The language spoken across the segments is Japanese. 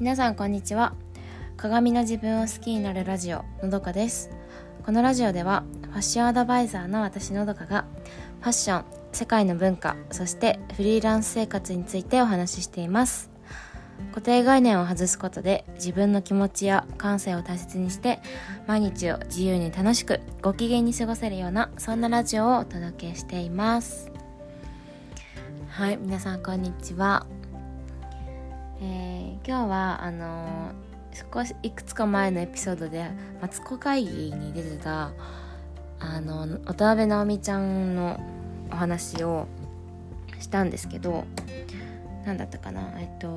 皆さんこんにちは。鏡の自分を好きになるラジオのどかです。このラジオではファッションアドバイザーの私のどかがファッション世界の文化そしてフリーランス生活についてお話ししています。固定概念を外すことで自分の気持ちや感性を大切にして毎日を自由に楽しくご機嫌に過ごせるようなそんなラジオをお届けしています。はい皆さんこんにちは。えー、今日はあのー、少しいくつか前のエピソードでマツコ会議に出てたあの渡辺直美ちゃんのお話をしたんですけど何だったかな？えっと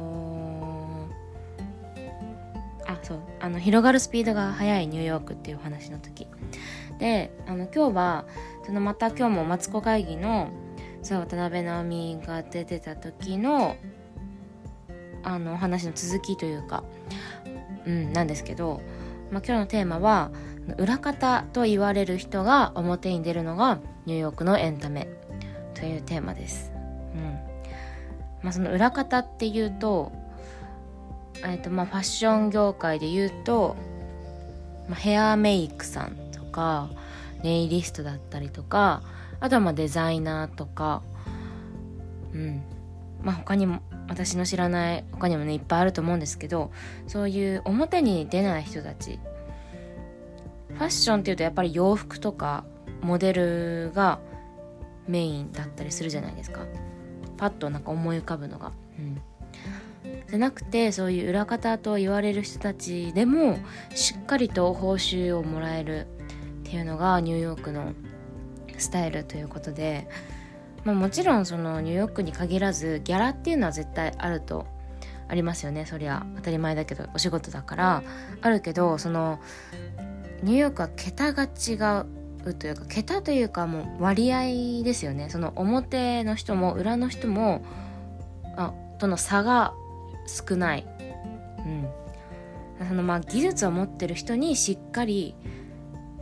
あそうあの広がるスピードが速いニューヨークっていうお話の時。であの今日はそのまた今日もマツコ会議のそう渡辺直美が出てた時のあの話の続きというか、うん、なんですけど、まあ、今日のテーマは裏方と言われる人が表に出るのがニューヨークのエンタメというテーマです。うんまあ、その裏方っていうと,、えーとまあ、ファッション業界で言うと、まあ、ヘアメイクさんとかネイリストだったりとかあとはまあデザイナーとか、うんまあ、他にも私の知らない他にもねいっぱいあると思うんですけどそういう表に出ない人たち。ファッションっていうとやっぱり洋服とかモデルがメインだったりするじゃないですか。パッとなんか思い浮かぶのが。うん。じゃなくてそういう裏方と言われる人たちでもしっかりと報酬をもらえるっていうのがニューヨークのスタイルということでまあ、もちろんそのニューヨークに限らずギャラっていうのは絶対あるとありますよね。そりゃ当たり前だけどお仕事だから。あるけどそのニューヨークは桁が違うというか桁というかもう割合ですよね。その表の人も裏の人もあとの差が少ない、うん、そのまあ技術を持ってる人にしっかり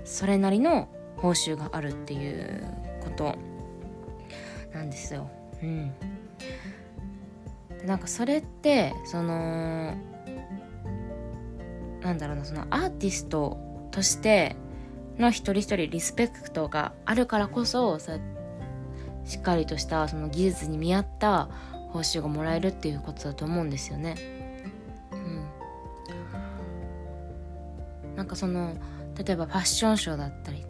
それなりの報酬があるっていうこと。なんですよ。うん、でなんかそれってそのなんだろうなそのアーティストとしての一人一人リスペクトがあるからこそさしっかりとしたその技術に見合った報酬がもらえるっていうことだと思うんですよね。うん、なんかその例えばファッションショーだったり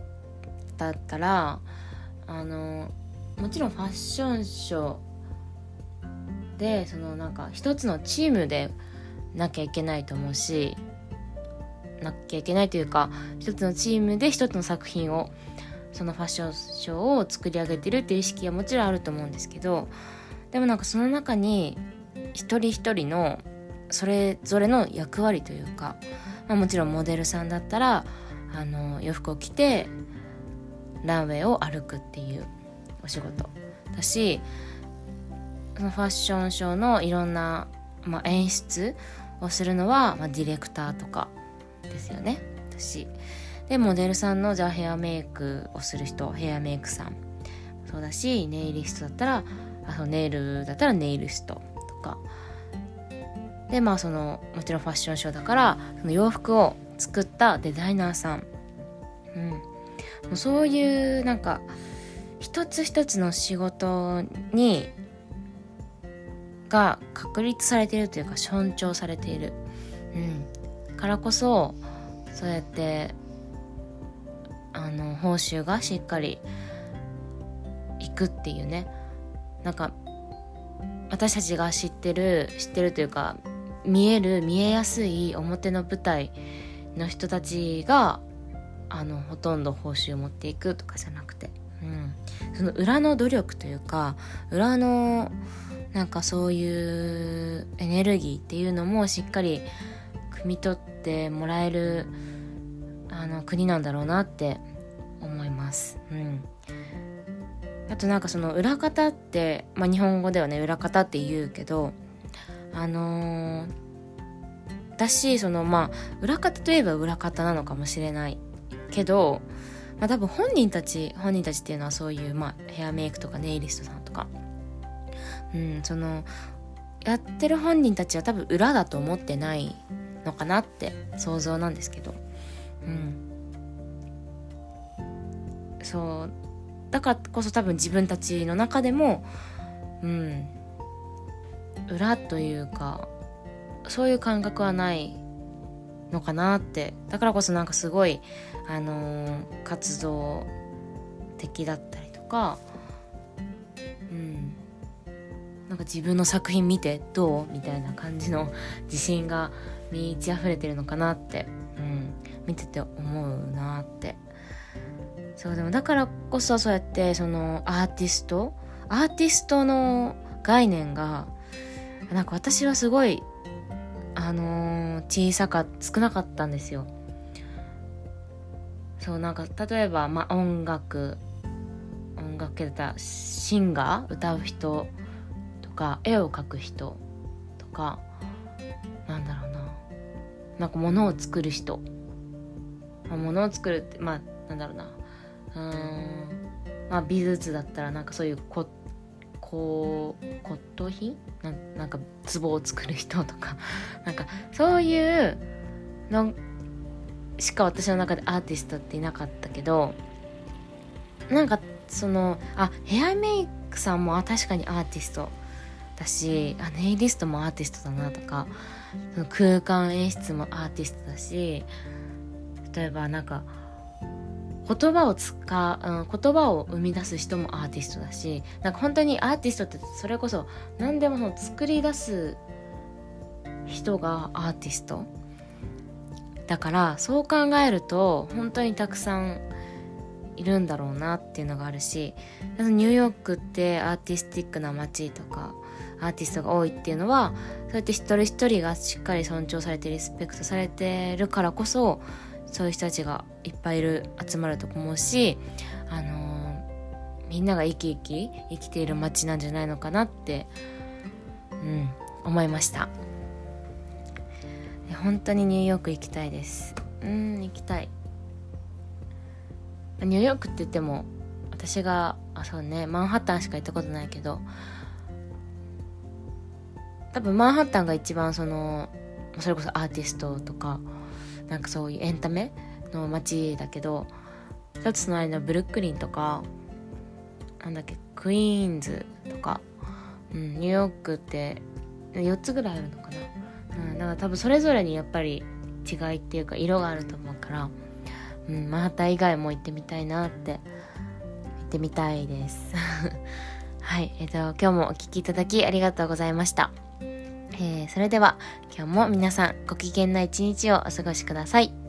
だったらあのもちろんファッションショーでそのなんか一つのチームでなきゃいけないと思うしなきゃいけないというか一つのチームで一つの作品をそのファッションショーを作り上げてるっていう意識はもちろんあると思うんですけどでもなんかその中に一人一人のそれぞれの役割というか、まあ、もちろんモデルさんだったらあの洋服を着てランウェイを歩くっていうお仕事だしそのファッションショーのいろんな、まあ、演出をするのは、まあ、ディレクターとかですよね。私。でモデルさんのじゃあヘアメイクをする人ヘアメイクさん。そうだしネイリストだったらあのネイルだったらネイリストとか。でまあそのもちろんファッションショーだからその洋服を作ったデザイナーさん。うん。もうそういうなんか一つ一つの仕事にが確立されているというか尊重されている、うん、からこそそうやってあの報酬がしっかりいくっていうね。なんか私たちが知ってる知ってるというか見える見えやすい表の舞台の人たちがあのほとんど報酬を持っていくとかじゃなくて。うん、その裏の努力というか裏のなんかそういうエネルギーっていうのもしっかり汲み取ってもらえるあの国なんだろうなって思います。うん、あとなんかその裏方って、まあ、日本語ではね裏方って言うけどあのー、私そのまあ裏方といえば裏方なのかもしれないけどまあ、多分本人たち本人たちっていうのはそういう、まあ、ヘアメイクとかネイリストさんとか、うん、そのやってる本人たちは多分裏だと思ってないのかなって想像なんですけど。うん。そうだからこそ多分自分たちの中でもうん。裏というかそういう感覚はないのかなって。だからこそなんかすごいあのー、活動的だったりとかうん。なんか自分の作品見てどうみたいな感じの自信が満ち溢れてるのかなって、うん、見てて思うなって。そうでもだからこそそうやってそのアーティスト？アーティストの概念がなんか私はすごいあのー、小さか少なかったんですよ。そうなんか例えば、ま、音楽音楽系だったらシンガー歌う人とか絵を描く人とかなんだろうな。なんか物を作る人、まあ、物を作るってまあなんだろうな。うん。まあ美術だったらなんかそういうここう骨董品？なんか壺を作る人とか。なんかそういうのしか私の中でアーティストっていなかったけどなんかそのあヘアメイクさんも確かにアーティストだしあネイリストもアーティストだなとかその空間演出もアーティストだし例えばなんか言葉を使う、うん、言葉を生み出す人もアーティストだしなんか本当にアーティストってそれこそ何でもその作り出す人がアーティストだからそう考えると本当にたくさんいるんだろうなっていうのがあるしニューヨークってアーティスティックな街とかアーティストが多いっていうのはそうやって一人一人がしっかり尊重されてリスペクトされてるからこそそういう人たちがいっぱいいる集まると思うし、あのー、みんなが生き生き生きている街なんじゃないのかなって、うん、思いました。本当にニューヨーク行きたいです。うん行きたい。ニューヨークって言っても私があそうねマンハッタンしか行ったことないけど多分マンハッタンが一番そのそれこそアーティストとかなんかそういうエンタメの街だけど一つ隣のブルックリンとかなんだっけクイーンズとか、うん、ニューヨークって4つぐらいあるのかな、うん、だから多分それぞれにやっぱり違いっていうか色があると思うから、うん、マハタ以外も行ってみたいなって行ってみたいです。はいえっ、ー、と今日もお聴きいただきありがとうございました。えー、それでは今日も皆さんご機嫌な一日をお過ごしください。